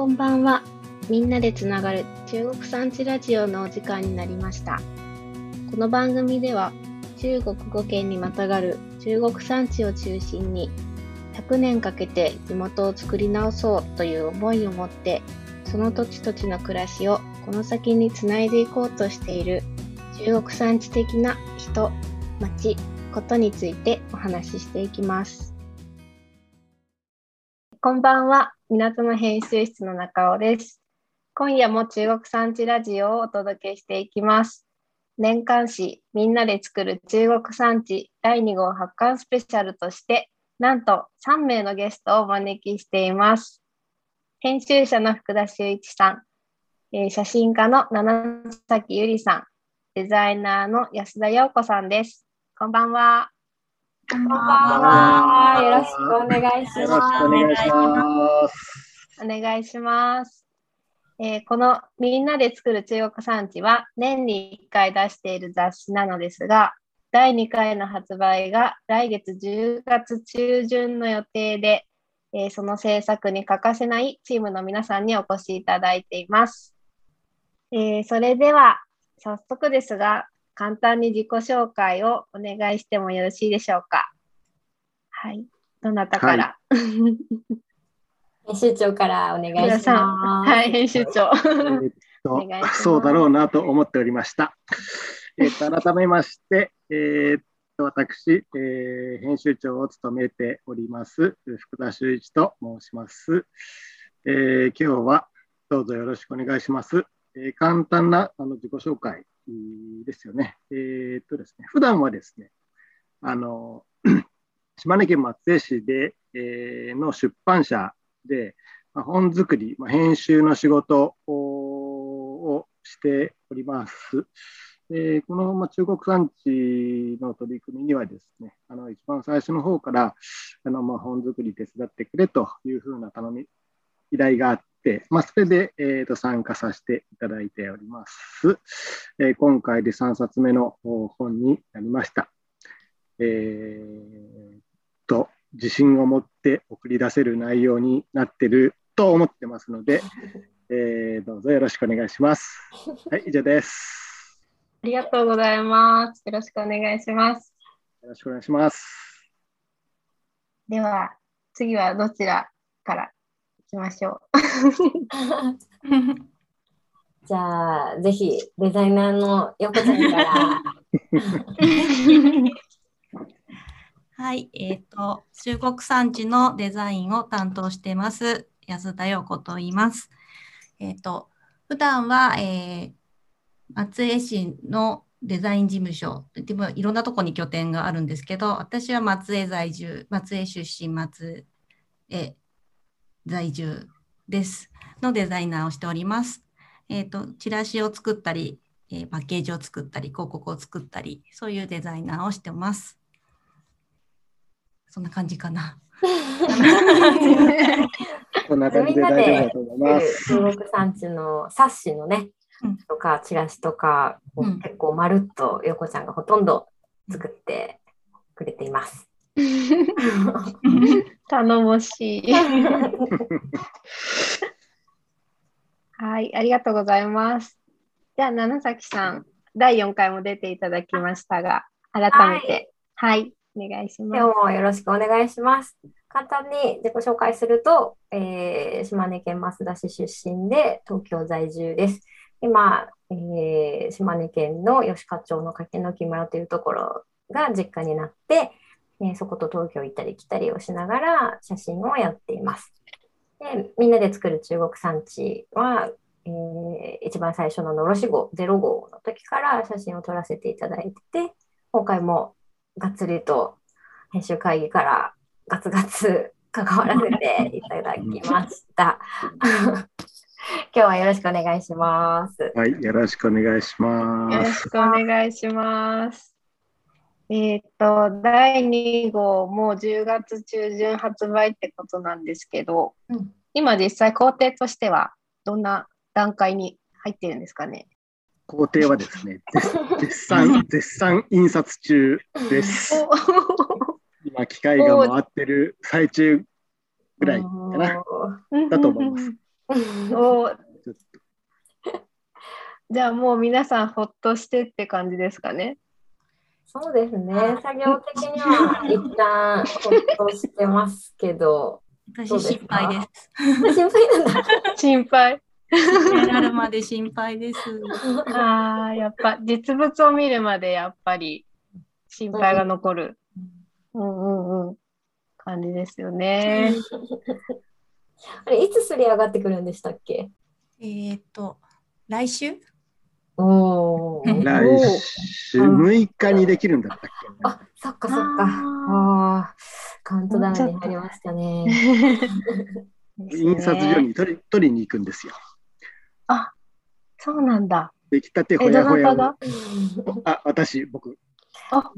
こんばんは。みんなでつながる中国産地ラジオのお時間になりました。この番組では中国語圏にまたがる中国産地を中心に100年かけて地元を作り直そうという思いを持ってその土地土地の暮らしをこの先につないでいこうとしている中国産地的な人、町、ことについてお話ししていきます。こんばんは、港の編集室の中尾です。今夜も中国産地ラジオをお届けしていきます。年間誌みんなで作る中国産地第2号発刊スペシャルとして、なんと3名のゲストをお招きしています。編集者の福田修一さん、えー写真家の七崎ゆりさん、デザイナーの安田陽子さんです。こんばんは。こんばんはよろしくお願いします。お願いします。えーこのみんなで作る中国産地は年に1回出している雑誌なのですが、第2回の発売が来月10月中旬の予定で、えーその制作に欠かせないチームの皆さんにお越しいただいています。えーそれでは早速ですが、簡単に自己紹介をお願いしてもよろしいでしょうか？はい。どなたから、編集長からお願いします。はい、編集長。えーっとお願いしますそうだろうなと思っておりました。えーっと改めまして、えーっと私、えー編集長を務めております福田修一と申します。えー今日はどうぞよろしくお願いします。えー簡単なあの自己紹介ですよね。えーっとですね、普段はですね、あの 島根県松江市で、えーの出版社で、まあ本作り、まあ、編集の仕事ををしております。でこの、まあ、中国産地の取り組みにはですね、あの一番最初の方からあの、まあ、本作り手伝ってくれというふうな頼み、依頼があって、まあ、それで、えーと参加させていただいております。えー今回で3冊目のお本になりました。えーと自信を持って送り出せる内容になってると思ってますので、えーどうぞよろしくお願いします。はい、以上です。ありがとうございます。よろしくお願いします。よろしくお願いします。では、次はどちらから？いきましょ じゃあ、ぜひデザイナーの横ちゃんから。はい、えっ、と、中国産地のデザインを担当しています、安田陽子と言います。えっ、と、普段は、えー松江市のデザイン事務所、でもいろんなところに拠点があるんですけど、私は松江在住、松江出身、松江在住です。のデザイナーをしております。えっ、と、チラシを作ったり、えーパッケージを作ったり、広告を作ったり、そういうデザイナーをしてます。そんな感じかな。こんな感じで大丈夫だと思います。中国産地の冊子のねうん、とかチラシとか、うん結構まるっと横ちゃんがほとんど作ってくれています。頼もしい。はい、ありがとうございます。じゃあ、七崎さん、第4回も出ていただきましたが、改めて、はい、お願いします。今日もよろしくお願いします。簡単に自己紹介すると、えー島根県益田市出身で東京在住です。今、えー島根県の吉川町の柿の木村というところが実家になって、えーそこと東京行ったり来たりをしながら写真をやっています。でみんなで作る中国産地は、えー一番最初ののろし号0号の時から写真を撮らせていただいてて今回もがっつりと編集会議からガツガツ関わらせて いただきました。今日はよろしくお願いします。はい、よろしくお願いしよます。ろしくお願いします。えっ、と、第2号も10月中旬発売ってことなんですけど、うん今実際工程としてはどんな段階に入ってるんですかね？工程はですね、絶 絶賛、絶賛印刷中です。今、機械が回ってる最中ぐらいかな。だと思います。お じゃあもう皆さんほっとしてって感じですかね？そうですね。作業的には一旦ほっとしてますけど。私心配です。心配なんだ。心配。なるまで心配です。ああ、やっぱ実物を見るまでやっぱり心配が残る。うんうんうん。感じですよね。あれ、いつすり上がってくるんでしたっけ？えっと、来週？来週6日にできるんだったっけ、あ、そっかそっか。あああ、カウントダウンに入りましたね。印刷所に取り取りに行くんですよ。あ、そうなんだ。出来たてほやほやあ、私、僕。あ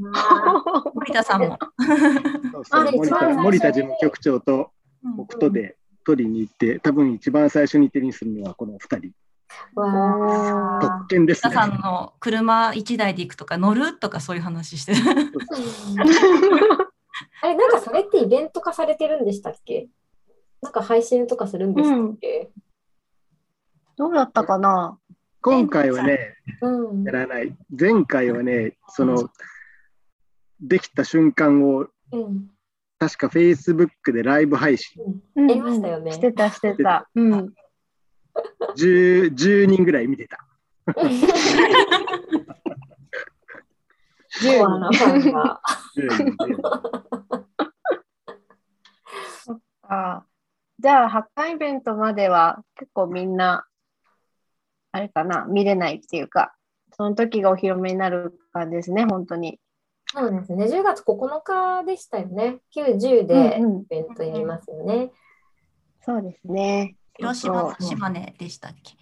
森田さんも。そうそうあ森田森田事務局長とうん僕とで取りに行って、多分一番最初に手にするのはこの2人。わ特あ。権ですね。皆さんの車1台で行くとか乗るとかそういう話してる。あれ、なんかそれってイベント化されてるんでしたっけ？なんか配信とかするんでしたっけ？どうだったかな？今回はね、うんや。らない。前回はね、その、できた瞬間を、うん。確か Facebook でライブ配信、うんやりましたよねしてた、してた。うん。10, 10人ぐらい見てた。コアなファンが。10人10人あじゃあ、発刊イベントまでは結構みんな、あれかな、見れないっていうか、その時がお披露目になる感じですね、本当に。そうですね。10月9日でしたよね。9、10でうんうんイベントやりますよね。そうですね。広島、島根でしたっけ？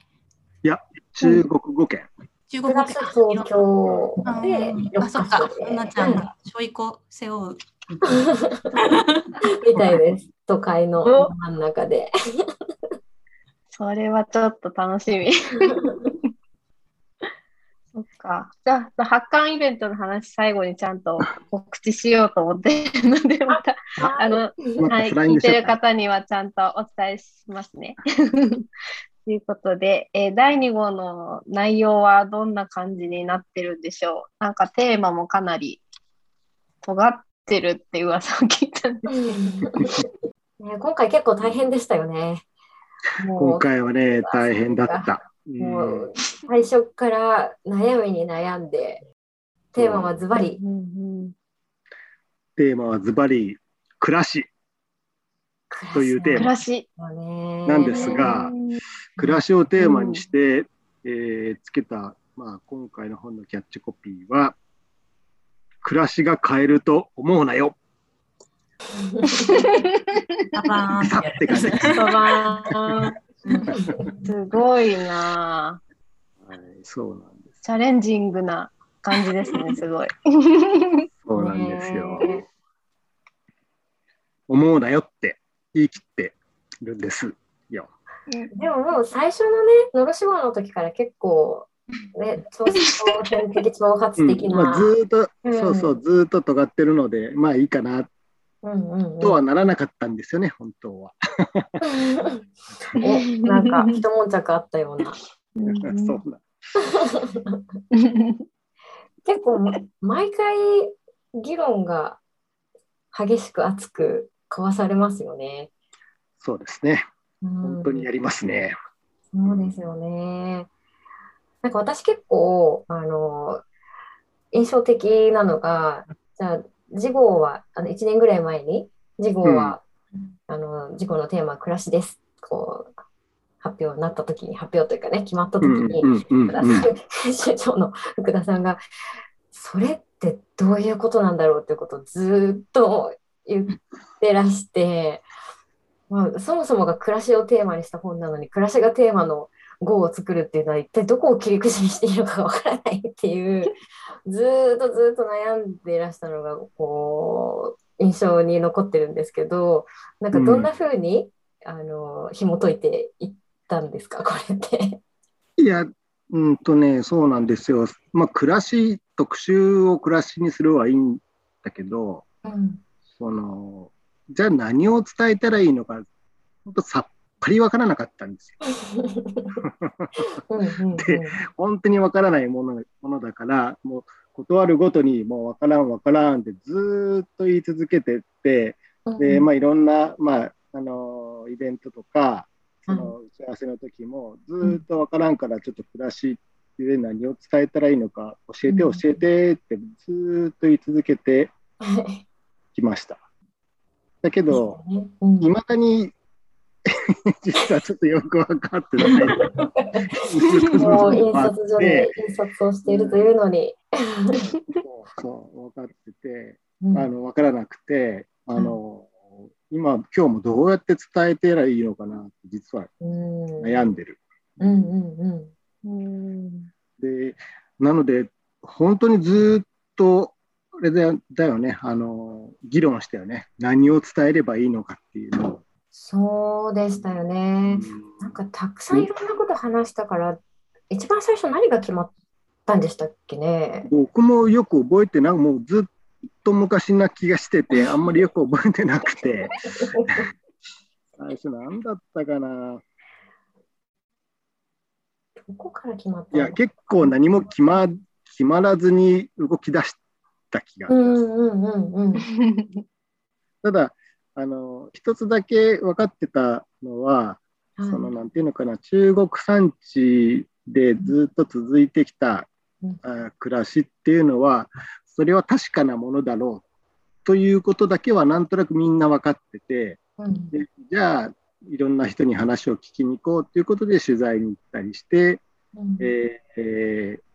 中国語圏。中国プラス東京あでーあ、そっか。でなちゃんがちょいこ背負う。みたいです。都会の真ん中で。それはちょっと楽しみ。そっか。じゃあ、発刊イベントの話、最後にちゃんと告知しようと思っているので、また、あの、はい、聞いてる。方にはちゃんとお伝えしますね。ということで、えー第2号の内容はどんな感じになってるんでしょう？なんかテーマもかなり尖ってるって噂を聞いたんですね、今回結構大変でしたよね。も今う回はね、大変だった。もう最初から悩みに悩んで、テーマはズバリ、うんテーマはズバリ、暮らしというテーマ。なんですが暮らしをテーマにして、えーつけた、まあ、今回の本のキャッチコピーは、暮らしが変えると思うなよ。パバーン さって感じ。すごいなぁはい、そうなんです。チャレンジングな感じですね、すごい。そうなんですよ。ね思うなよって言い切ってるんですよ。でももう最初のね、のろし棒の時から結構、ね、超戦的挑発的うんまあ、な。ずーっと、うんそうそう、ずーっと尖ってるので、まあいいかなうんうんうんとはならなかったんですよね、本当は。おなんか一悶着あったような。う んそうな 結構毎回議論が激しく熱く交わされますよね。そうですね。本本当にやりますね。そうですよね。なんか私結構、あの、印象的なのが、じゃあ、次号は、あの、1年ぐらい前に、次号は、あの、次号のテーマは暮らしです。こう、発表になった時に、発表というかね、決まった時うんに、編集長の福田さんが、それってどういうことなんだろうっていうことをずっと言ってらして、まあ、そもそもが暮らしをテーマにした本なのに、暮らしがテーマの号を作るっていうのは一体どこを切り口にしていいのかわからないっていう、ずーっとずーっと悩んでいらしたのが、こう、印象に残ってるんですけど、なんかどんな風に、あの、紐解いていったんですか、これって。いや、うんとね、そうなんですよ。まあ、暮らし、特集を暮らしにするはいいんだけど、うん。その、じゃあ何を伝えたらいいのか、本当さっかり分からなかったんですよ。で本当に分からないものものだから、もう断るごとにもう分からん分からんってずーっと言い続けてって、で、まあ、いろんな、まあ、あのイベントとか、その打ち合わせの時も、ずーっと分からんから、ちょっと暮らしって何を伝えたらいいのか、教えて、うん。教えてって、ずーっと言い続けてはいきました。だけど、うん。いまだに 実はちょっとよく分かってない。もう印刷所で 印刷をしているというのに。そうそう、分かってて、うんあの分からなくて、あの、今、今日もどうやって伝えてらいいのかなって、実はうん悩んでる。うんうんうんうんで、なので、本当にずっと、あれだよだよね、あの、議論したよね。何を伝えればいいのかっていうのを。そうでしたよね。なんかたくさんいろんなこと話したから、一番最初何が決まったんでしたっけね？僕もよく覚えてなもうずっと昔な気がしてて、あんまりよく覚えてなくて、最初何だったかな？どこから決まったの？いや、結構何も決ま決まらずに動き出した気がしうます。んうんうんうん。ただ、あの、一つだけ分かってたのは、その、はいなんていうのかな、中国産地でずっと続いてきた、うん。あ暮らしっていうのは、それは確かなものだろうということだけはなんとなくみんな分かってて、うん。でじゃあ、いろんな人に話を聞きに行こうということで取材に行ったりして、うん。えーえー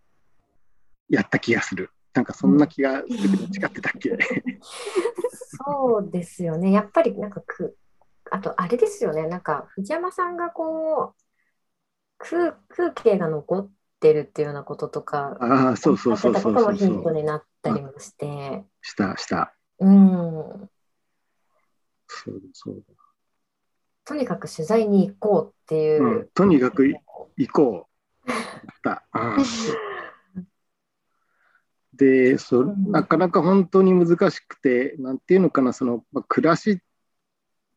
やった気がする。なんかそんな気がするけど、違ってたっけ？そうですよね。やっぱりなんかく、あとあれですよね。なんか藤山さんがこう、空空気が残ってるっていうようなこととか、ああ、そうそうそうやってそうそうたこともヒンそう。トになったりもして、した、した。うん。そうだ、そうとにかく取材に行こうっていだ。う。うん、とにかく行こう。だうんでそうん。なかなか本当に難しくて、なんていうのかな、その、まあ、暮らしっ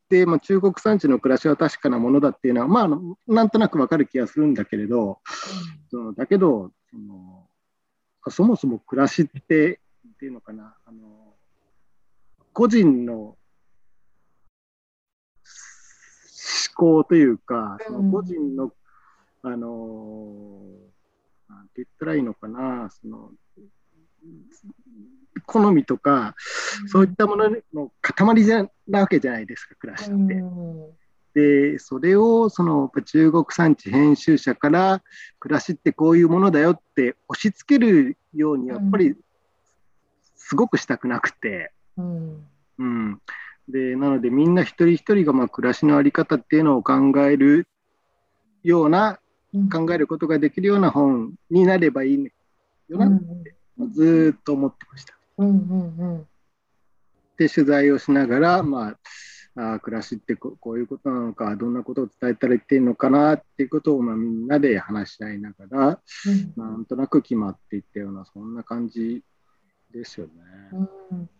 て、まあ、中国産地の暮らしは確かなものだっていうのは、まあ、なんとなくわかる気がするんだけれど、そのだけどその、そもそも暮らしって、っていうのかな、あの個人の思考というか、その個人の、あの、なんて言ったらいいのかな、その、好みとか、そういったものの塊じゃなわけじゃないですか、暮らしって。うん。で、それをその中国産地編集者から暮らしってこういうものだよって押し付けるようにやっぱりすごくしたくなくて、うん。うん。で、なのでみんな一人一人がまあ暮らしのあり方っていうのを考えるような、うん。考えることができるような本になればいいよな、うんずーっと思ってました。うんうんで、取材をしながら、まあ、あー暮らしってここういうことなのか、どんなことを伝えたらいいのかなっていうことを、まあ、みんなで話し合いながら、うんなんとなく決まっていったような、そんな感じですよね。うん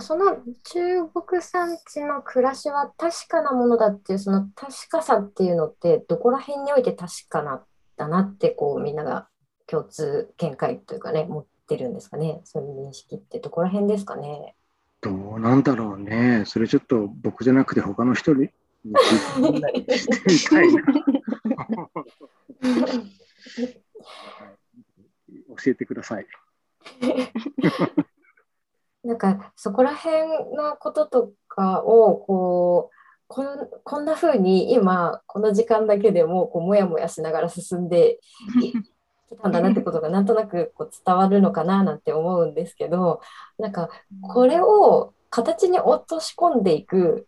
その中国産地の暮らしは確かなものだっていうその確かさっていうのってどこら辺において確かなだなってこうみんなが共通見解というかね持ってるんですかねそういう認識ってどこら辺ですかねどうなんだろうね。それちょっと僕じゃなくて他の人に 聞いてみたいな。教えてください。なんかそこら辺のこととかをこうこんこんな風に今この時間だけでもこうもやもやしながら進んでいきたんだなってことがなんとなくこう伝わるのかななんて思うんですけどなんかこれを形に落とし込んでいく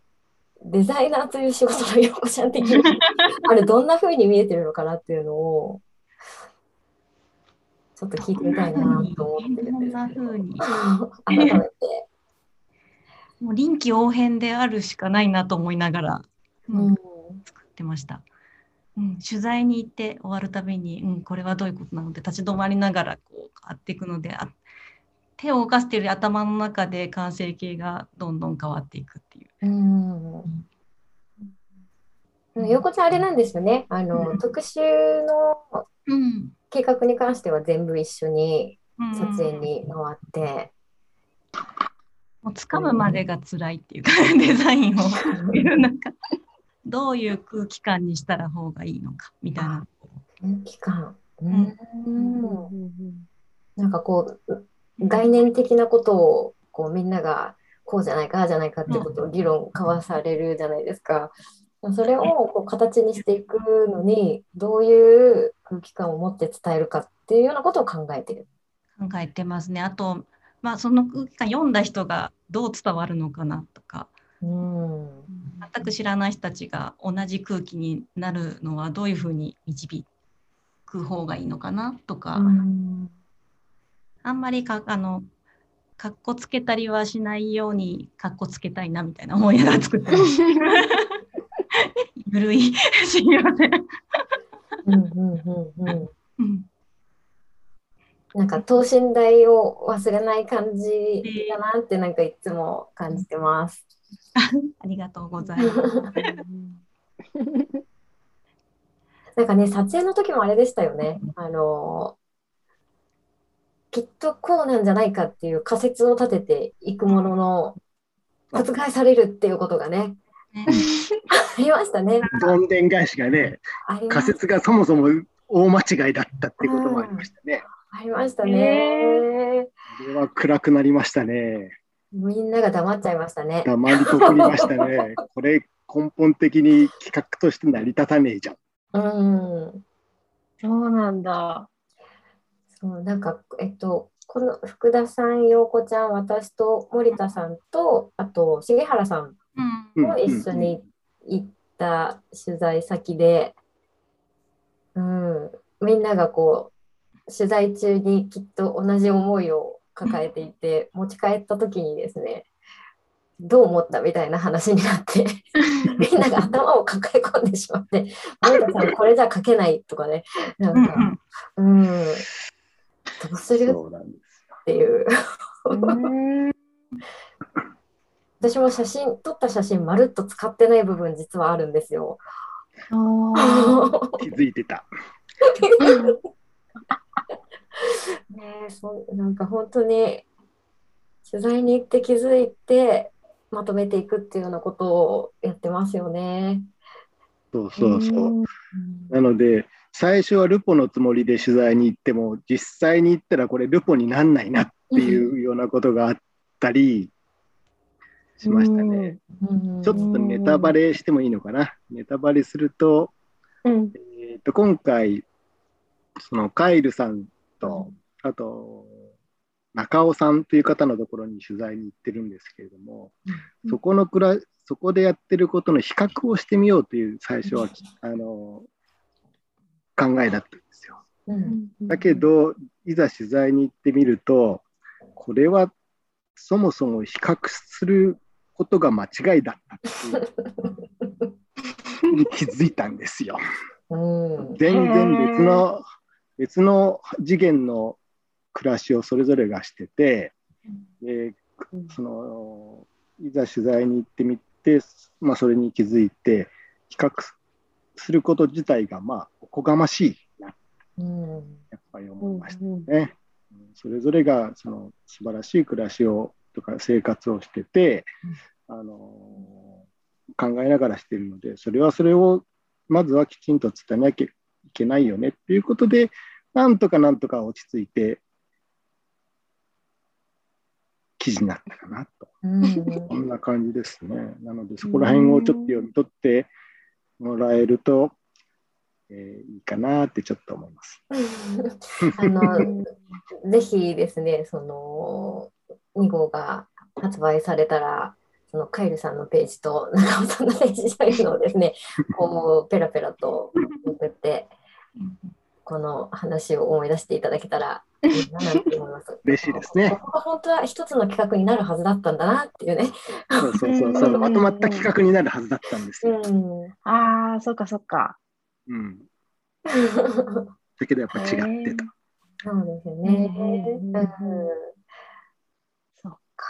デザイナーという仕事の陽子ちゃん的に あれどんな風に見えてるのかなっていうのをちょっと聞いてみたいなと思ってるんですけど 改めて。もう臨機応変であるしかないなと思いながら、うんうん作ってました。うん、取材に行って終わるたびに、うん、これはどういうことなので立ち止まりながらこう変わっていくのであ手を動かしている頭の中で完成形がどんどん変わっていくっていう。うんうん横ちゃんあれなんですよね。あの、うん特集のうん。計画に関しては全部一緒にうん撮影に回って、もう掴むまでが辛いっていうか、デザインをどういう空気感にしたら方がいいのかみたいな。期間。ううんん。なんかこう、概念的なことをこうみんながこうじゃないか、じゃないかってことを議論交わされるじゃないですか。それをこう形にしていくのに、どういう空気感を持って伝えるかっていうようなことを考えてる。考えてますね。あと、まあ、その空気感読んだ人がどう伝わるのかなとか、うん。全く知らない人たちが同じ空気になるのはどういうふうに導く方がいいのかなとか、うんあんまりかあのかっこつけたりはしないようにかっこつけたいなみたいな思いながら作ってます。ゆるい、すみません。うんうんうんうんうんなんか等身大を忘れない感じだなってなんかいつも感じてます。ありがとうございます。なんかね、撮影の時もあれでしたよね。あのきっとこうなんじゃないかっていう仮説を立てていくものの、覆されるっていうことがね、ね ありましたね。どんでん返しがね、仮説がそもそも大間違いだったってこともありましたね。ありましたね。これは暗くなりましたね。みんなが黙っちゃいましたね。黙りこくりましたね。これ根本的に企画として成り立たねえじゃん。うん。そうなんだ。そう、なんか、えっと、この福田さん、陽子ちゃん、私と森田さんと、あと重原さんうんも一緒に行った取材先で、うん、みんながこう、取材中にきっと同じ思いを抱えていて、持ち帰った時にですね、どう思ったみたいな話になって、みんなが頭を抱え込んでしまって、森田さん、これじゃ書けないとかね、なんうんか、うん、どうする？っていう。うん私も写真、撮った写真まるっと使ってない部分実はあるんですよ。あ 気づいてた。ねえそうなんか本当に取材に行って気づいてまとめていくっていうようなことをやってますよね。そうそうそう。なので、最初はルポのつもりで取材に行っても、実際に行ったらこれルポになんないなっていうようなことがあったりしましたね。うんちょっとネタバレしてもいいのかな。ネタバレすると、うんえーと今回、そのカイルさんと、あと、中尾さんという方のところに取材に行ってるんですけれども、うん。そこのくらそこでやってることの比較をしてみようという最初は、あの考えだったんですよ。うん。だけど、いざ取材に行ってみると、これはそもそも比較することが間違いだったっていうに気づいたんですよ。うん。全然別の別の次元の暮らしをそれぞれがしてて、でそのいざ取材に行ってみて、まあ、それに気づいて比較すること自体がまあおこがましいなうん。やっぱり思いましたね。それぞれがその素晴らしい暮らしをとか生活をしてて、あの考えながらしているのでそれはそれをまずはきちんと伝えなきゃいけないよねっていうことでなんとかなんとか落ち着いて記事になったかなとうんこんな感じですね。なのでそこら辺をちょっと読み取ってもらえると、えーいいかなってちょっと思います。あの ぜひですね、その2号が発売されたら、そのカイルさんのページと中尾さんのページというのをですね、こうペラペラと送って、この話を思い出していただけたら いいななんて思います。嬉しいですねここが本当は一つの企画になるはずだったんだなっていうね。そうそうそうそう、まとまった企画になるはずだったんですよ。うん。ああ、そっかそっか。うん。だけどやっぱ違ってた。そうですよね。うんうんそっか。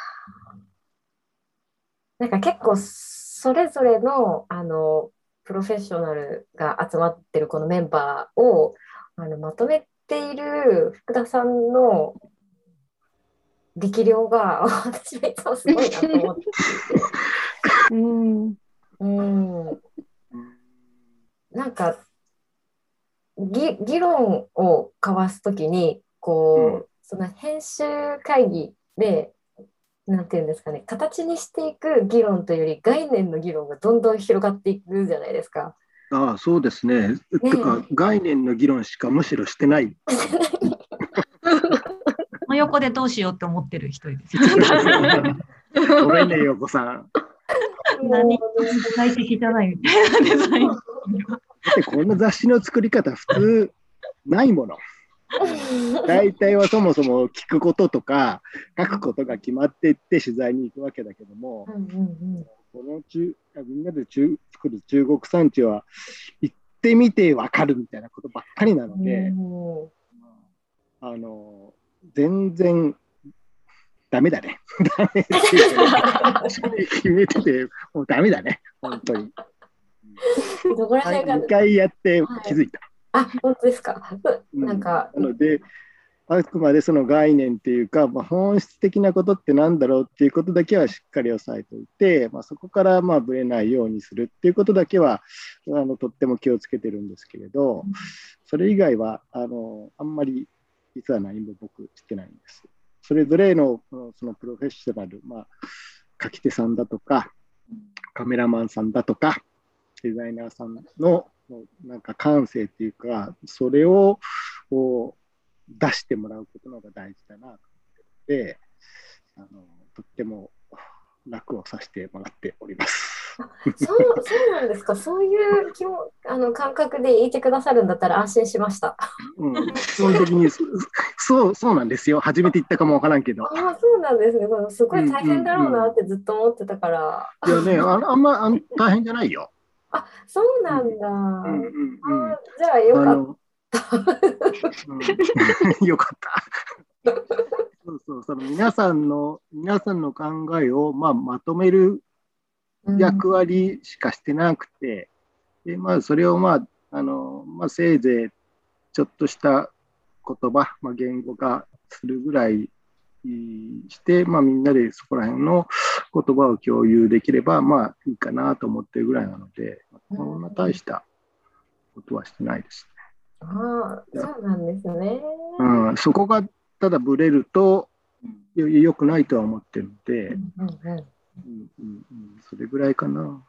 なんか結構それぞれのあのププロフェッショナルが集まってるこのメンバーをあのまとめている福田さんの力量が 私はいつもすごいなと思っていて。うん。うんなんか議議論を交わすときにこう、うんその編集会議でなんていうんですかね形にしていく議論というより概念の議論がどんどん広がっていくじゃないですか。ああ、そうですね。てか、概念の議論しかむしろしてない。真横でどうしようって思ってる一人です。ごめんね、よこさん。何具体的じゃないみたいなデザイン。だってこの雑誌の作り方、普通ないもの。大体はそもそも聞くこととか書くことが決まっていって取材に行くわけだけども、うんうんこの中みんなで中作る中国産地は行ってみてわかるみたいなことばっかりなのうんで、うんあの全然ダメだね。ダメ決めててもうダメだね、本当に。どこら辺が2回やって気づいた。あ本当ですか。うんなんかなので、あくまでその概念っていうか、まあ、本質的なことってなんだろうっていうことだけはしっかり押さえておいて、まあ、そこからまあぶれないようにするっていうことだけはあのとっても気をつけてるんですけれど、それ以外はあのあんまり実は何も僕してないんです。それぞれのそのプロフェッショナル、まあ、書き手さんだとか、カメラマンさんだとか、デザイナーさんのなんか感性っていうか、それをこう出してもらうことの方が大事だなと思ってて、あのとっても楽をさせてもらっております。そうそうなんですか。そういう気もあの感覚で言ってくださるんだったら安心しました。うん、基本的にそそうそうなんですよ。初めて言ったかもわからんけど。ああそうなんですね。すごい大変だろうなってずっと思ってたから。いやね、あのあんまあん大変じゃないよ。あそうなんだ。うんうんうんあじゃあよかっあのうんよかった。そうそう、その皆さんの、皆さんの考えを、まあ、まとめる。役割しかしてなくて、で、まあ、それを、まあ、あの、まあ、せいぜい、ちょっとした言葉、まあ、言語化するぐらいして、まあ、みんなでそこら辺の言葉を共有できれば、まあ、いいかなと思ってるぐらいなので、こんな大したことはしてないです。ああそうなんですね。うん、そこがただブレるとよよくないとは思ってるので、うんうんうんうんうんうん、それぐらいかな。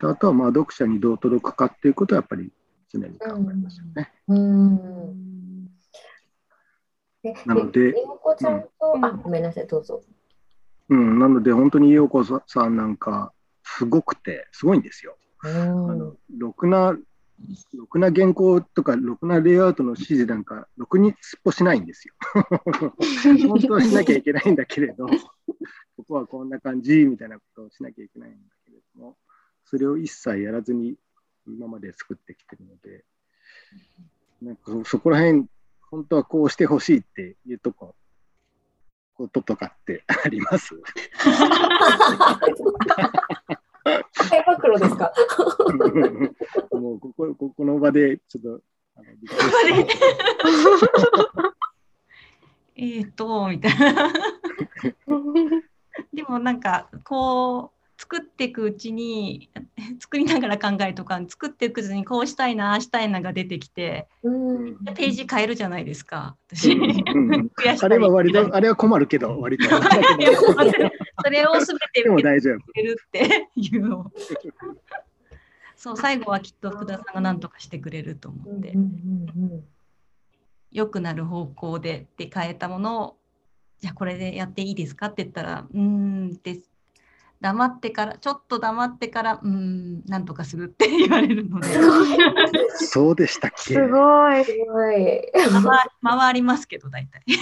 であとはまあ読者にどう届くかっていうことはやっぱり常に考えますよね。うんでなのでんと、あごめんなさいどうぞ。うん、なので本当に陽子さんなんかすごくてすごいんですよ。うあんのろくなろくな原稿とかろくなレイアウトの指示なんかろくにすっぽしないんですよ。本当はしなきゃいけないんだけれど、ここはこんな感じみたいなことをしなきゃいけないんだけれども、それを一切やらずに今まで作ってきてるので、なんかそそこら辺、本当はこうしてほしいっていうとこ、こととかってあります？大暴露ですか？もうここここの場でちょっとあ えーと、みたいな。でもなんかこう作っていくうちに 作りながら考えとか作っていくうちにこうしたいなああしたいなが出てきてうんページ変えるじゃないですか私。うん あれは割と、あれは困るけど、割と。それを全てでも受け大丈夫。てるっていうのを。そう最後はきっと福田さんが何とかしてくれると思ってうんうんうん良くなる方向でって変えたものをじゃあこれでやっていいですかって言ったらうーんって黙ってからちょっと黙ってからうーんなんとかするって言われるのでそうでしたっけ？すごい。すごい。回回りますけど大体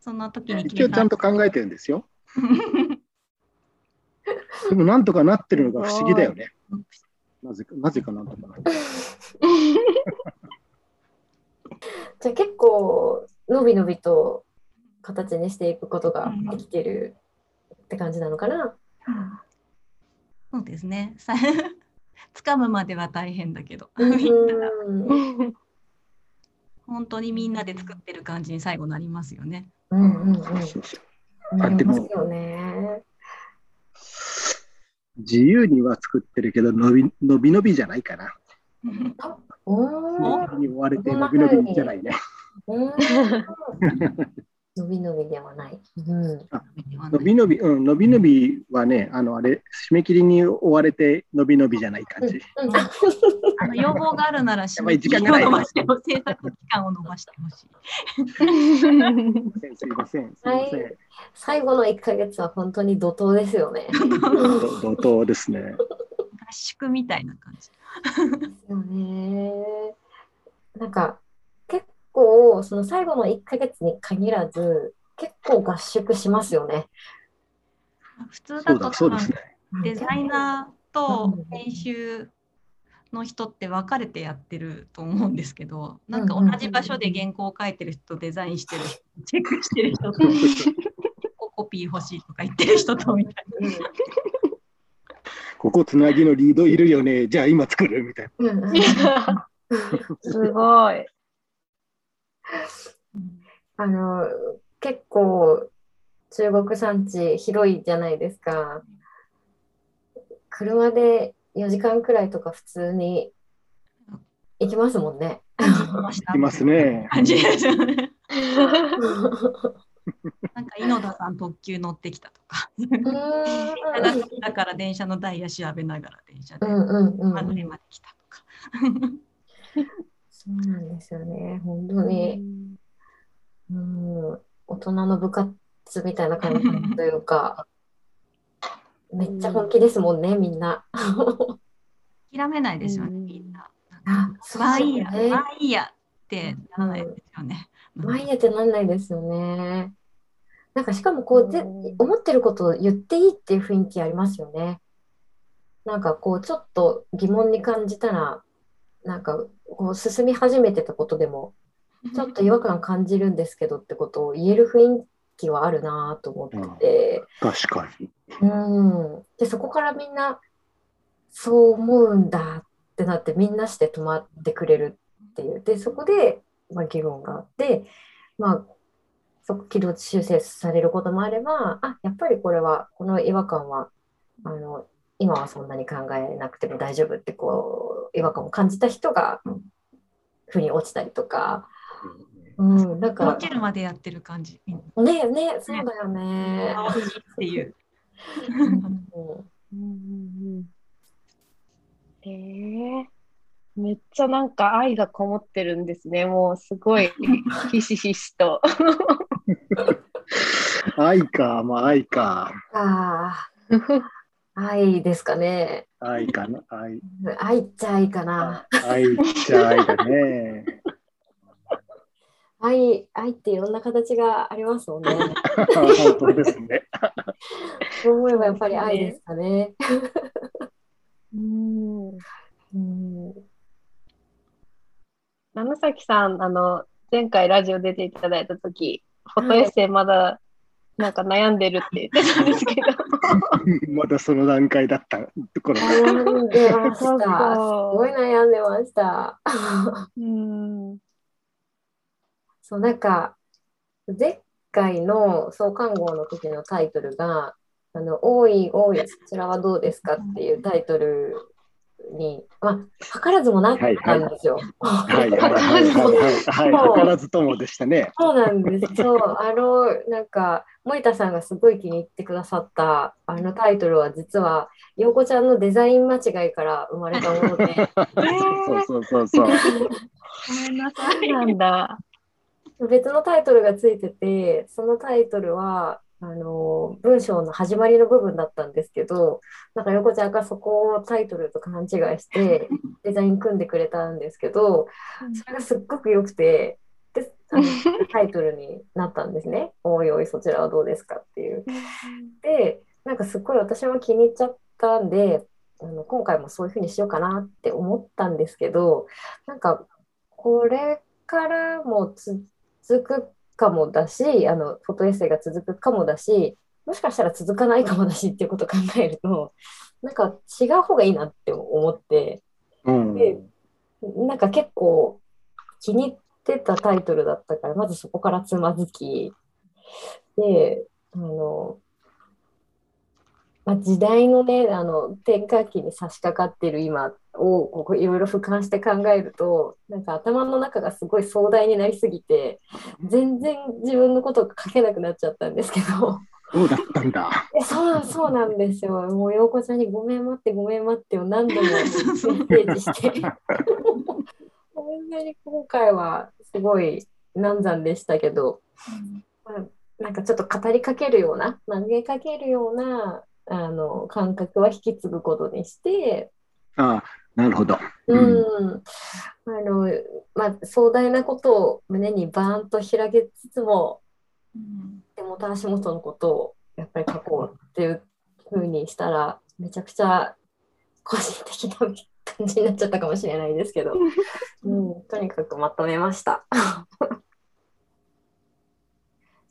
そんな時に一応ちゃんと考えてるんですよ。でもなんとかなってるのが不思議だよね。なぜか、なぜかなんとかなってる。じゃあ結構のびのびと形にしていくことができてるって感じなのかな。そうですね さ掴むまでは大変だけど、うん本当にみんなで作ってる感じに最後なりますよね。うんうんうんますよね。自由には作ってるけど、伸び伸び伸びじゃないかな。おおーに追われて伸び伸びじゃないね。うん伸び伸びではない。うん伸び伸び、うん、伸び伸びはね、あの、あれ、締め切りに追われて伸び伸びじゃない感じ。うんあの要望があるならやばい時間がない伸ばしてほ制作期間を伸ばしてほしい。すいません、すいません。最後の1ヶ月は本当に怒涛ですよね。ど怒涛ですね。合宿みたいな感じ。ですよね。なんか結構その最後の1ヶ月に限らず結構合宿しますよね。普通だとそうだ、そうですね。デザイナーとうん編集の人って分かれてやってると思うんですけど、なんか同じ場所で原稿を書いてる人、デザインしてる人、チェックしてる人と、コピー欲しいとか言ってる人とみたいうんここつなぎのリードいるよね。じゃあ今作るみたいな。うんうん すごい。あの結構中国山地広いじゃないですか。車で4時間くらいとか普通に行きますもんね。な。いますね。感じですよね。なんか井野田さん特急乗ってきたとか、だから電車のダイヤ調べながら電車でうんうんうんハズレまで来たとか。そうなんですよね。本当に、うん、大人の部活みたいな感じというか、めっちゃ本気ですもんね、みんな。諦めないですよね、うんみんな。あ、そうまあいいや、ま。あいいやってならないですよね。まあいいやってなんないですよね。なんかしかもこう、ぜうん思ってることを言っていいっていう雰囲気ありますよね。なんかこう、ちょっと疑問に感じたら、なんかこう進み始めてたことでも、ちょっと違和感感じるんですけどってことを言える雰囲気はあるなと思ってて、確かに。うん。で、そこからみんな、そう思うんだってなって、みんなして止まってくれるっていう。で、そこで、まあ、議論があって、まあ、そこ軌道修正されることもあれば、あ、やっぱりこれは、この違和感は、あの、今はそんなに考えなくても大丈夫って、こう、違和感を感じた人が、腑に落ちたりとか、うん、なんか落、ちるまでやってる感じ。ねね、そうだよね。っていう。うんええめっちゃなんか愛がこもってるんですね。もうすごい ひしひしと。愛か、まあ愛か。ああ、愛ですかね。愛かな？愛。愛っちゃ愛かな。愛っちゃ愛だね。愛、愛っていろんな形がありますもんね。本当ですね。そう思えばやっぱり愛ですかね。うんうん、七崎さん、あの、前回ラジオ出ていただいたとき、フォトエッセイまだなんか悩んでるって言ってたんですけど。まだその段階だったところが。悩んでました。すごい悩んでました。うん。そう、なんか、前回の創刊号の時のタイトルが、あの、多い多い、そちらはどうですかっていうタイトルに、まあ、図らずもなったんですよ。はいはい図らずともでしたね。そうなんです。そう、あの、なんか、森田さんがすごい気に入ってくださった、あのタイトルは実は、陽子ちゃんのデザイン間違いから生まれたもので、そうそうそうそう。ごめんなさい。なんだ。別のタイトルがついてて、そのタイトルは、あの、文章の始まりの部分だったんですけど、なんか横ちゃんがそこをタイトルと勘違いして、デザイン組んでくれたんですけど、それがすっごく良くて、で、タイトルになったんですね。おいおい、そちらはどうですかっていう。で、なんかすっごい私も気に入っちゃったんで、あの今回もそういうふうにしようかなって思ったんですけど、なんかこれからも続くかもだし、あのフォトエッセイが続くかもだし、もしかしたら続かないかもだしっていうことを考えると、なんか違う方がいいなって思って、うん。でなんか結構気に入ってたタイトルだったから、まずそこからつまずき、で、あの、まあ、時代のね、あの、転換期に差し掛かってる今をこういろいろ俯瞰して考えると、なんか頭の中がすごい壮大になりすぎて、全然自分のことが書けなくなっちゃったんですけど、そうだったんだ。えそうそうなんですよ。もう陽子ちゃんにごめん待ってごめん待ってを何度もメッセージして。本当に今回はすごい難産でしたけど、まあなんかちょっと語りかけるような、投げかけるようなあの感覚は引き継ぐことにして、ああ、なるほど。ううん。ん、あの、まあ、壮大なことを胸にバーンと開けつつも、うん。手元足元のことをやっぱり書こうっていう風にしたらめちゃくちゃ個人的な感じになっちゃったかもしれないですけど、うん、とにかくまとめました。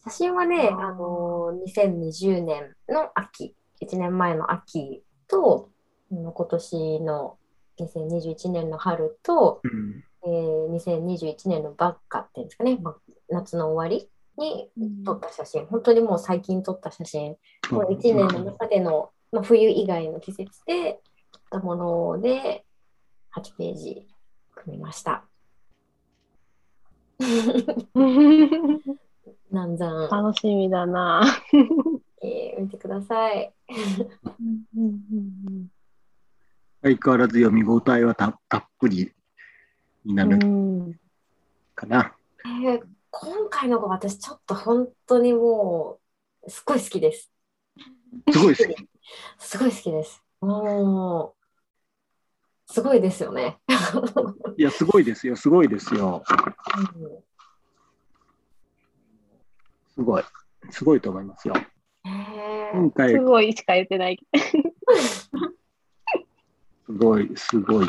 写真はね、あの2020年の秋、1年前の秋と、今年の2021年の春と、うん。えー2021年のバッカっていうんですかね、まあ夏の終わりに撮った写真、本当にもう最近撮った写真、この1年の中での、まあ、冬以外の季節で撮ったもので8ページ組みました。南山、楽しみだな。えー見てください。相変わらず読み応えはたたっぷりになうるんかな。えー今回のが私ちょっと本当にもうすごい好きです。すごい好き。すごい好きです。もう、すごいですよね。いや、すごいですよ、すごいですよ。すごい。すごいと思いますよ。今回、すごいしか言ってない。すごい、すごい。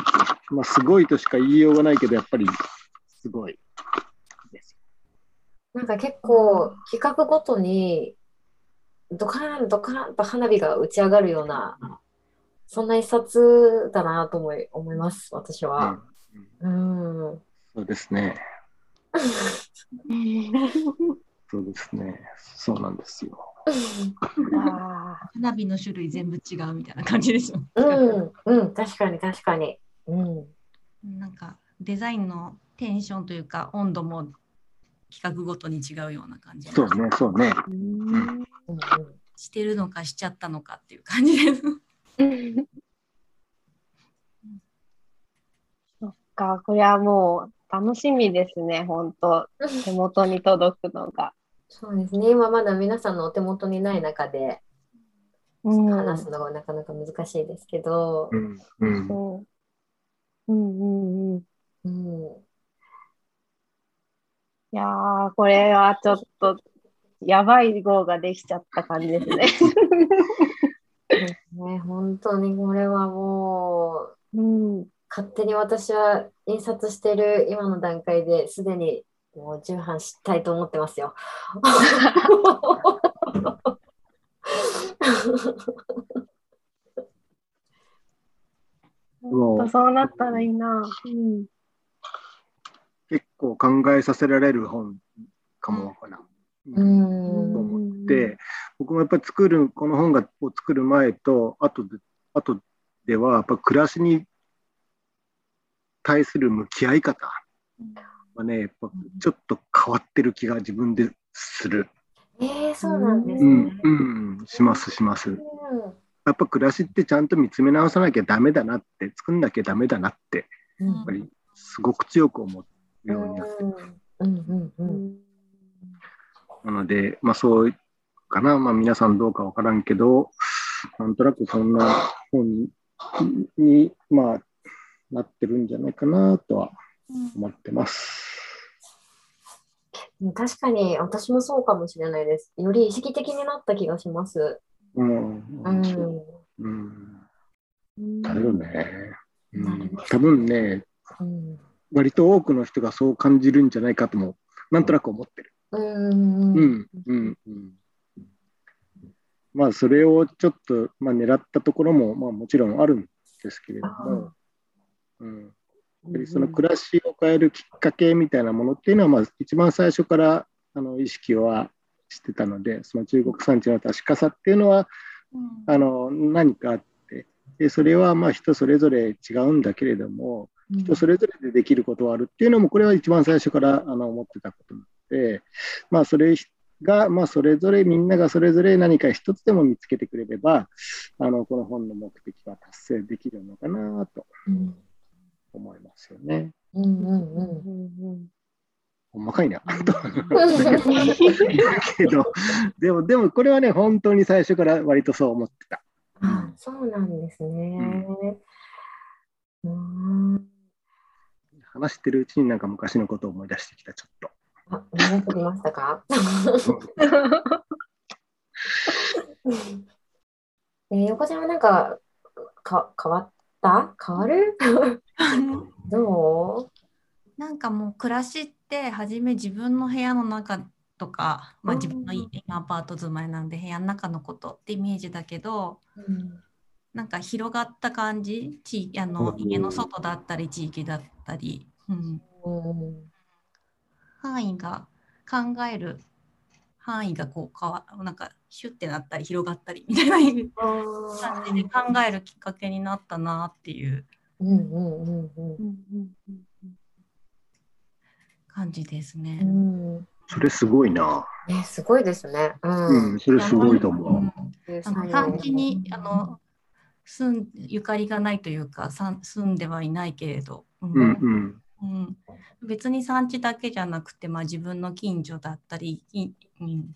まあ、すごいとしか言いようがないけど、やっぱり、すごいです。ーなんか結構企画ごとにドカーンドカーンと花火が打ち上がるようなそんな一冊だなと思い思います私は。うんうん。そうですね。そうですね。そうなんですよ。あ花火の種類全部違うみたいな感じですよ。うんうん確かに確かに。うん。なんかデザインのテンションというか温度も企画ごとに違うような感じそうね、そうね。ーうんうんしてるのかしちゃったのかっていう感じです。そっか、これはもう楽しみですね、本当うん手元に届くのが。そうですね。今まだ皆さんのお手元にない中でうん、話すのがなかなか難しいですけど、うん。うん。そう。うんうんうん。うん、いやー、これはちょっと、やばい号ができちゃった感じですね。ね、本当にこれはもううん。勝手に私は印刷してる今の段階ですでにもう重版したいと思ってますよ。もそうなったらいいな。うん。結構考えさせられる本かもかな。うとん思って、僕もやっぱり作る、この本がを作る前と後で、後では、やっぱ暮らしに対する向き合い方はね、やっぱちょっと変わってる気が自分でする。えー、そうなんですね。うん、うん、します、します。うんやっぱ暮らしってちゃんと見つめ直さなきゃダメだなって、作んなきゃダメだなって、うんやっぱりすごく強く思うようになってうんうんううんんなので、まあそうかな、まあ皆さんどうかわからんけど、なんとなくそんな本に、まあ、なってるんじゃないかなとは思ってます。うん確かに私もそうかもしれないです。より意識的になった気がします。うん。うんうん。うんだよね。うん多分ね、うん割と多くの人がそう感じるんじゃないかとも、なんとなく思ってる。うんうん、うん、うん。まあ、それをちょっと、まあ、狙ったところも、まあ、もちろんあるんですけれども、うん、やっぱりその暮らしを変えるきっかけみたいなものっていうのは、まあ、一番最初からあの意識はしてたので、その中国産地の確かさっていうのは、あの何かあってで、それはまあ人それぞれ違うんだけれども、人それぞれでできることはあるっていうのも、これは一番最初からあの思ってたことなので、まあ、それが、まあ、それぞれみんながそれぞれ何か一つでも見つけてくれれば、あのこの本の目的は達成できるのかなと思いますよね。うんうんうんほんまかいな。けど、でも、でもこれはね、本当に最初から割とそう思ってた。あそうなんですね。うん話してるうちになんか昔のことを思い出してきた、ちょっと。あ、思い出りましたか？えー、横ちゃんはなんかか変わった？変わる？どなんかもう暮らしって初め自分の部屋の中とか、まあ、自分の今アパート住まいなんで部屋の中のことってイメージだけど、うん。なんか広がった感じ？地域あの家の外だったり地域だったり、うん、うん。範囲が考える範囲がこう変わなんかシュッてなったり広がったりみたいな感じで考えるきっかけになったなっていううんうんうん感じですね。うんうんそれすごいな。ね、すごいですね。う。うんん、それすごいと思う。うんあの産地にあの住んゆかりがないというかさん住んではいないけれど、うんうんうん。うん別に産地だけじゃなくて、まあ、自分の近所だったり、いうん、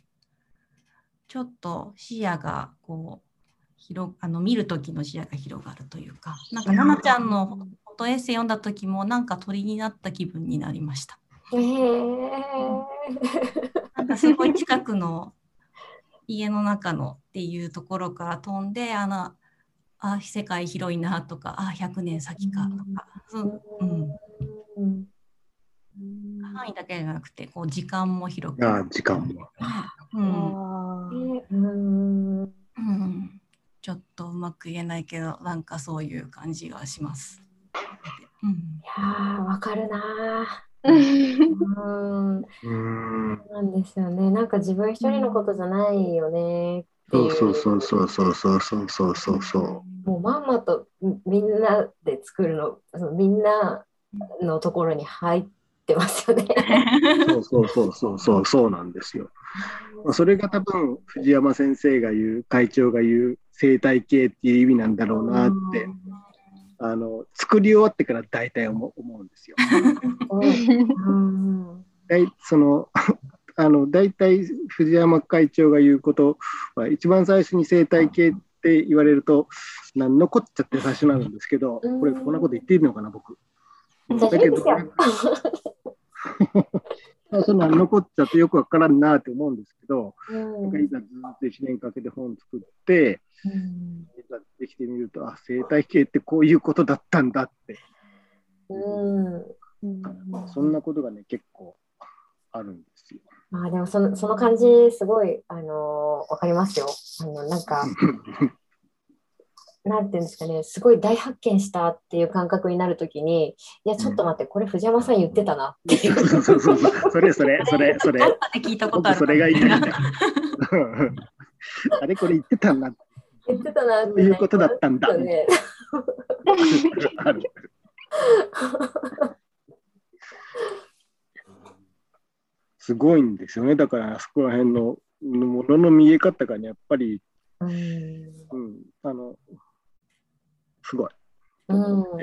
ちょっと視野がこう広あの見る時の視野が広がるというかなんか奈々ちゃんのフォトエッセイ読んだ時もなんか鳥になった気分になりました。へえ。なんかすごい近くの家の中のっていうところから飛んであのあ世界広いなとかあ100年先かとか、そううん、うん。範囲だけじゃなくてこう時間も広く。ああ、時間も。うく言えないけどなんかそういう感じがします。うん、いやーわかるなー。うん、うん。なんですよね。なんか自分一人のことじゃないよねっていう。そうそうそうそうそうそうそうそうそう。もうまんまとみんなで作るの、そのみんなのところに入ってますよね。そうそうそうそうそうそうなんですよ。ま あそれが多分藤山先生が言う会長が言う生態系っていう意味なんだろうなってあの作り終わってから大体思う思うんですよ。うん大その あの大体藤山会長が言うことは一番最初に生態系って言われると何のこっちゃって最初なんですけどこれこんなこと言っていいのかな僕。大丈夫ですよ。まあそんなん残っちゃってよくわからんなって思うんですけど、うんなんかいざずっと1年かけて本作って、うんいざできてみると、あ、生態系ってこういうことだったんだって、うんそんなことがね、結構あるんですよ。まあでもそのその感じすごいあのわかりますよ。あのなんか なんていうんですかねすごい大発見したっていう感覚になるときにいやちょっと待ってこれ藤山さん言ってたなっていう。そうそうそうそう、それそれ、それ、それ聞いたことある僕それが言いたいんだ。あれこれ言ってたんだ、こ言ってたなってういうことだったんだ。ね。あるすごいんですよね。だから、あそこら辺のものの見え方がね、やっぱり、うんうん、あの、すごい。うんうん、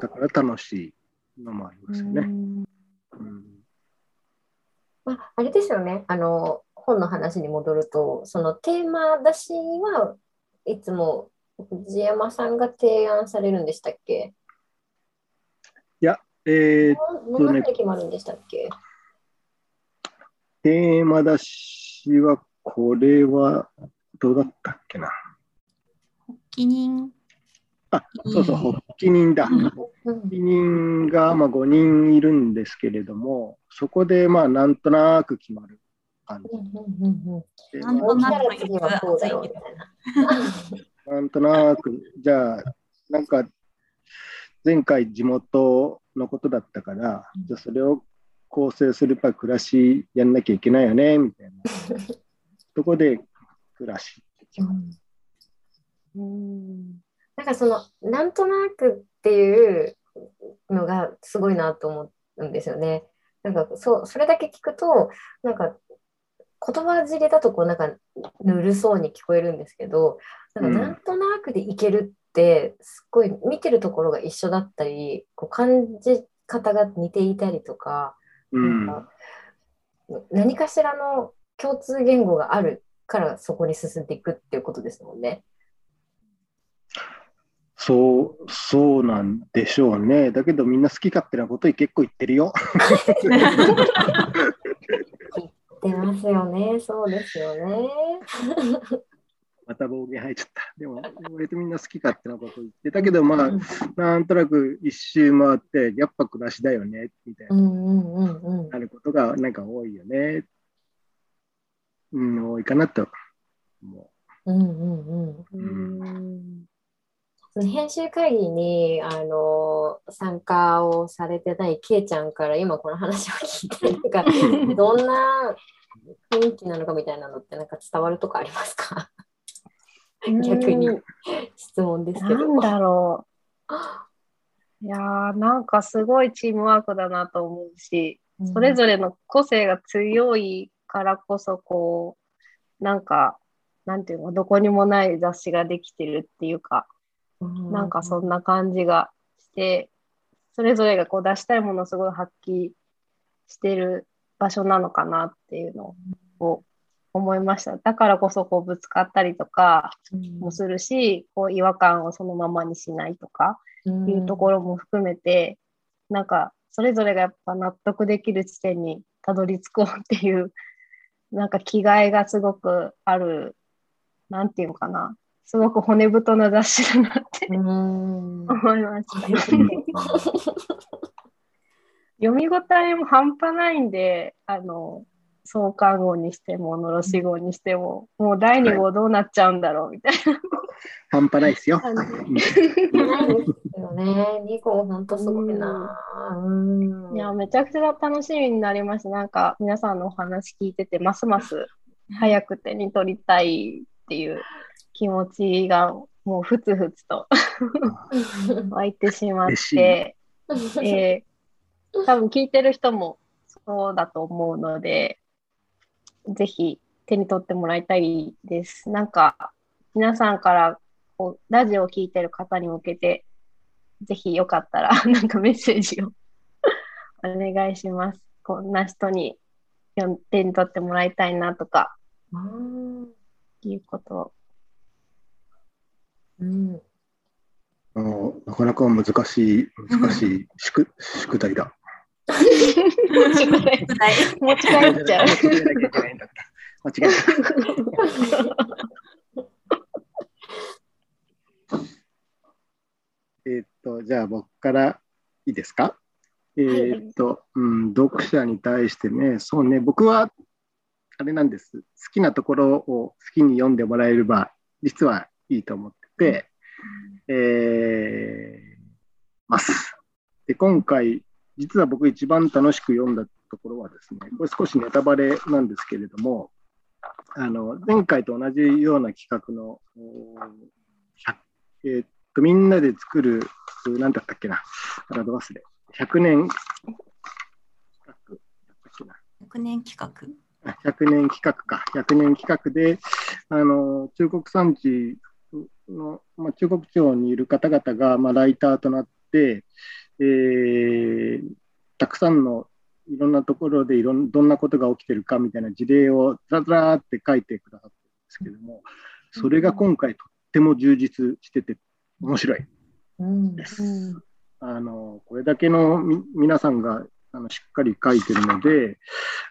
だから楽しいのもありますよね。うん。まあ、あれですよね。あの本の話に戻るとそのテーマ出しはいつも藤山さんが提案されるんでしたっけ？えー、どんなふうに決まるんでしたっけ？テーマ出しは、これは、どうだったっけな？発起人？あ、そうそう、発起人だ。起人が、まあ、5人いるんですけれども、そこで、まあ、なんとなく決まる感じ。なんこう来たら次はこうだろうみたいな。なんとなく、じゃあ、なんか、前回地元のことだったから、じゃあそれを構成するやっぱ暮らしやんなきゃいけないよね、みたいな。とこで暮らしって決まる。うんなんかそのなんとなくっていうのがすごいなと思うんですよね。なんかそうそれだけ聞くとなんか言葉尻だとこうなんかぬるそうに聞こえるんですけどなんかなんとなくでいけるってすっごい見てるところが一緒だったりこう感じ方が似ていたりとかうんなんか何かしらの共通言語があるからそこに進んでいくっていうことですもんね。そう、そうなんでしょうね。だけどみんな好き勝手なこと結構言ってるよ。出ますよね、そうですよね。また暴言入っちゃった。でも、割とみんな好き勝手なこと言ってたけど、まあ、なんとなく一周回って、やっぱ暮らしだよね、みたいな。なることがなんか多いよね。うん、多いかなと思うんうんうん。う。うんその編集会議にあの参加をされてないけいちゃんから今この話を聞いてなんか どんな雰囲気なのかみたいなのってなんか伝わるとこありますか？逆にうん質問ですけど。なんだろう。いやーなんかすごいチームワークだなと思うし、それぞれの個性が強いからこそ、こう、なんか、なんていうの、どこにもない雑誌ができてるっていうか、なんかそんな感じがして、それぞれがこう出したいものをすごい発揮してる場所なのかなっていうのを思いました。だからこそこうぶつかったりとかもするし、こう違和感をそのままにしないとかいうところも含めて、なんかそれぞれがやっぱ納得できる地点にたどり着こうっていう、なんか気概がすごくある、なんていうのかな、すごく骨太な雑誌だなってうん思いました。読み応えも半端ないんで、あの、創刊号にしても、のろし号にしても、もう第2号どうなっちゃうんだろうみたい半端ないですよ。ないですよね。ニコ本当すごいな。うん。いや、めちゃくちゃ楽しみになりました。なんか、皆さんのお話聞いてて、ますます早く手に取りたいっていう気持ちが、もうふつふつと湧いてしまって、えー多分聞いてる人もそうだと思うので、ぜひ手に取ってもらいたいです。なんか、皆さんからこうラジオを聞いてる方に向けて、ぜひよかったら、なんかメッセージを お願いします。こんな人に手に取ってもらいたいなとかうんいうことを。うんあのなかなか難しい、難しい宿宿題だ。持ち帰っちゃう。間違えた。間違えた。えーっと、じゃあ僕からいいですか？えーっと、うん、読者に対してね、そうね、僕は、あれなんです。好きなところを好きに読んでもらえれば、実はいいと思っえーます。で、今回、実は僕一番楽しく読んだところはですね、これ少しネタバレなんですけれども、あの前回と同じような企画の、お100えーっとみんなで作る、なんだったっけな、あらど忘れ、100年企画だったっけな。100年企画？あ100年企画か、100年企画で、あの中国産地の、まあ、中国地方にいる方々が、まあ、ライターとなって、えーたくさんのいろんなところでいろんどんなことが起きてるかみたいな事例をずらずらーって書いてくださってるんですけども、それが今回とっても充実してて面白いうんです。うんあのこれだけのみ皆さんがあのしっかり書いてるので、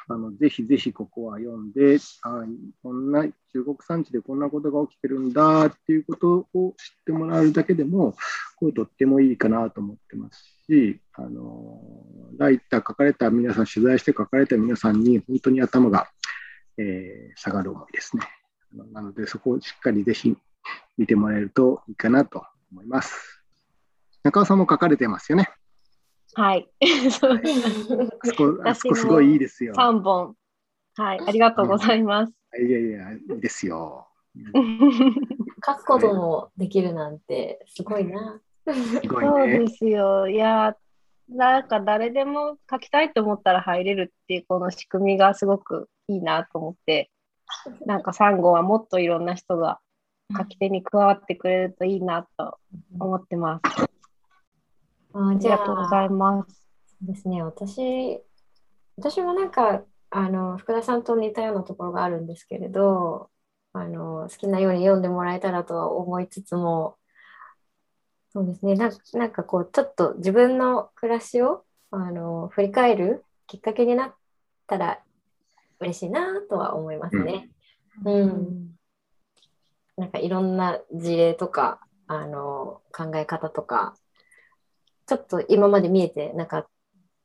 あのぜひぜひここは読んであ、こんな中国産地でこんなことが起きてるんだっていうことを知ってもらうだけでも、これとってもいいかなと思ってますし、あのライター書かれた皆さん、取材して書かれた皆さんに本当に頭がえー下がる思いですね。なので、そこをしっかりぜひ見てもらえるといいかなと思います。中尾さんも書かれてますよね。はい。あ そこ、あそこ私もすごいいいですよ。3本。はい。ありがとうございます。いやいや、いいですよ。書くこともできるなんてすごいな。すごいそうねで。すよ。いや、なんか誰でも書きたいと思ったら入れるっていうこの仕組みがすごくいいなと思って、なんかサンゴはもっといろんな人が書き手に加わってくれるといいなと思ってます。ありあじゃあがとうございます。ですね、私、私もなんか、あの、福田さんと似たようなところがあるんですけれど、あの、好きなように読んでもらえたらとは思いつつも、そうですね、なんなんかこう、ちょっと自分の暮らしを、あの、振り返るきっかけになったら嬉しいなとは思いますね。うん。なんかいろんな事例とか、あの、考え方とか、ちょっと今まで見えてなかっ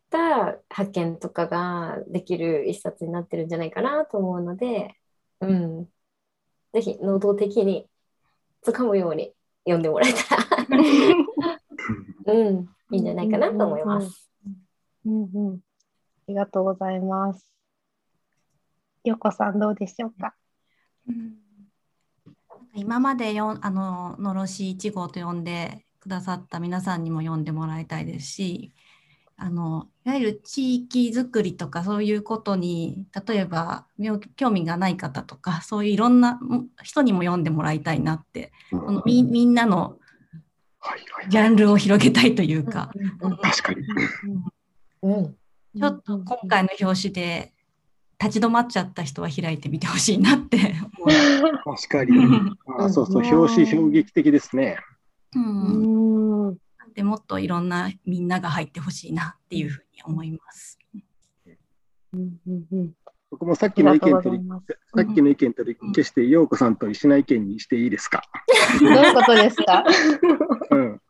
た発見とかができる一冊になってるんじゃないかなと思うので、うん。ぜひ能動的に掴むように読んでもらえたら、うん、いいんじゃないかなと思います。うんうん。ありがとうございます。よこさんどうでしょうか？うん今までよんあののろし1号と呼んでくださった皆さんにも読んでもらいたいですしあのいわゆる地域づくりとかそういうことに例えば妙興味がない方とかそういういろんなん人にも読んでもらいたいなってこのみみんなのはいはいジャンルを広げたいというか、うん確かに。うんちょっと今回の表紙で立ち止まっちゃった人は開いてみてほしいなって。確かに。あそうそう、表紙衝撃的ですね。ううんん。でもっといろんなみんなが入ってほしいなっていうふうに思います。うんうんうん僕もさっきの意見取り。さっきの意見取り消して、陽子さんと石内意見にしていいですか？どういうことですか？うん。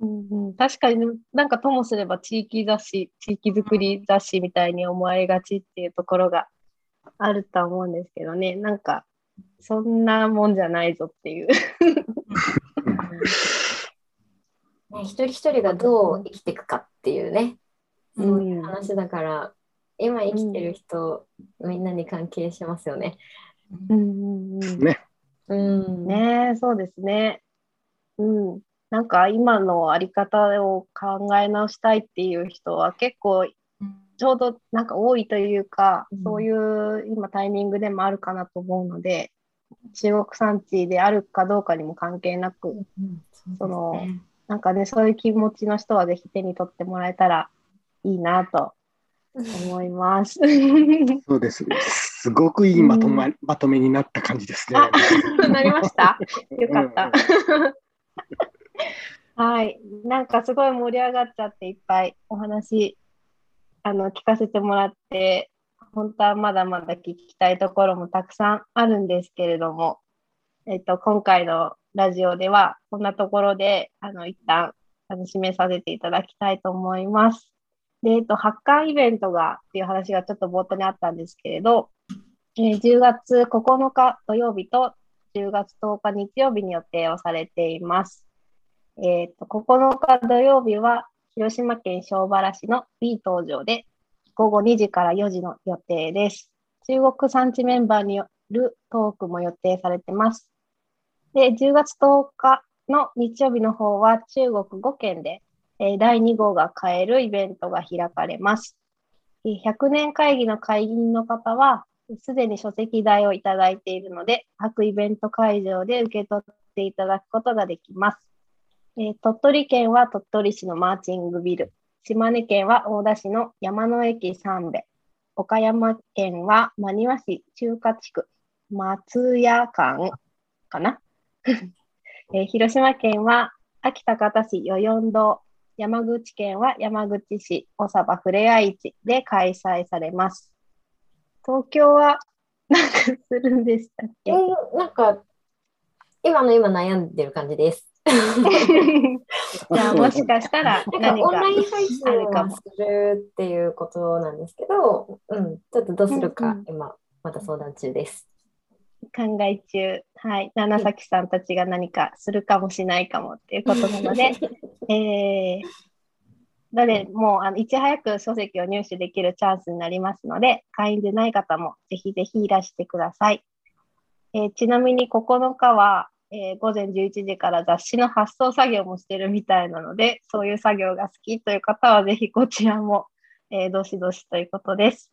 うんうん、確かになんかともすれば地域雑誌、地域づくり雑誌みたいに思われがちっていうところがあるとは思うんですけどね、なんかそんなもんじゃないぞっていう。ね、一人一人がどう生きていくかっていうね、うんそういう話だから、今生きてる人、みんなに関係しますよね。うんうんうんね。うん。ねえそうですね。うん。なんか今のあり方を考え直したいっていう人は結構ちょうどなんか多いというか、うんそういう今タイミングでもあるかなと思うので、中国産地であるかどうかにも関係なく、うんそのうですねなんかね、そういう気持ちの人はぜひ手に取ってもらえたらいいなと思います。そうです。すごくいいまとま、まとめになった感じですね。あなりました？よかった。はい。なんかすごい盛り上がっちゃっていっぱいお話あの聞かせてもらって、本当はまだまだ聞きたいところもたくさんあるんですけれども、えっと、今回のラジオではこんなところであの一旦あの締めさせていただきたいと思います。で、えっと、発刊イベントがっていう話がちょっと冒頭にあったんですけれど、えー10月9日土曜日と10月10日日曜日に予定をされています。えっと9日土曜日は広島県庄原市の B 登場で午後2時から4時の予定です。中国産地メンバーによるトークも予定されてます。で、10月10日の日曜日の方は中国5県で、えー第2号が買えるイベントが開かれます。100年会議の会議員の方は、すでに書籍代をいただいているので、各イベント会場で受け取っていただくことができます。えー鳥取県は鳥取市のマーチングビル、島根県は大田市の山の駅三部、岡山県は真庭市中華地区、松屋館かな、えー広島県は秋田方市与四堂、山口県は山口市おさばふれあい市で開催されます。東京はなんかするんでしたっけ？うんなんか、今の今悩んでる感じです。じゃあもしかしたら何かオンライン配信はするっていうことなんですけど、うん、ちょっとどうするか、今、また相談中です。考え中、はい、七崎さんたちが何かするかもしないかもっていうことなので、えー、どれもあのいち早く書籍を入手できるチャンスになりますので、会員でない方もぜひぜひいらしてください。えー、ちなみに9日は、えー、午前11時から雑誌の発送作業もしてるみたいなので、そういう作業が好きという方はぜひこちらも、えー、どしどしということです。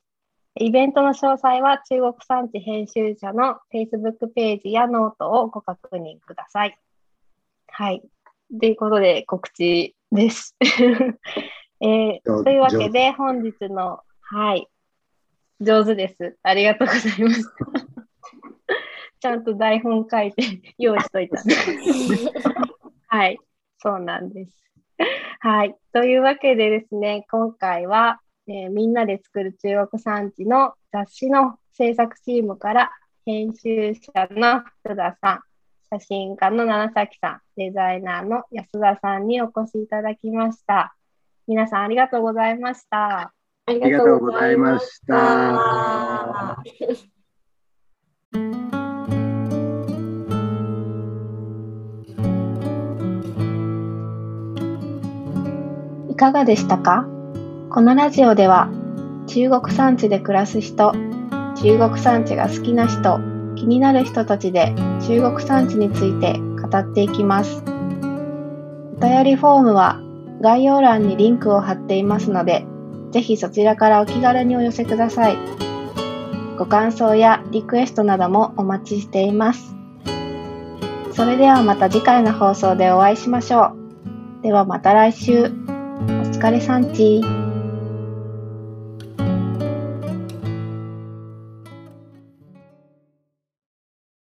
イベントの詳細は中国産地編集者の Facebook ページやノートをご確認ください。はい。ということで告知です。えー、というわけで本日の、はい、上手です。ありがとうございます。ちゃんと台本書いて 用意しといたんです。はい、そうなんです。はい、というわけでですね、今回は、えー、みんなで作る中国産地の雑誌の制作チームから編集者の福田さん、写真家の七崎さん、デザイナーの安田さんにお越しいただきました。皆さんありがとうございました。ありがとうございました。かがでしたか？このラジオでは中国産地で暮らす人、中国産地が好きな人、気になる人たちで中国産地について語っていきます。お便りフォームは概要欄にリンクを貼っていますので、ぜひそちらからお気軽にお寄せください。ご感想やリクエストなどもお待ちしています。それではまた次回の放送でお会いしましょう。ではまた来週。疲れさんち。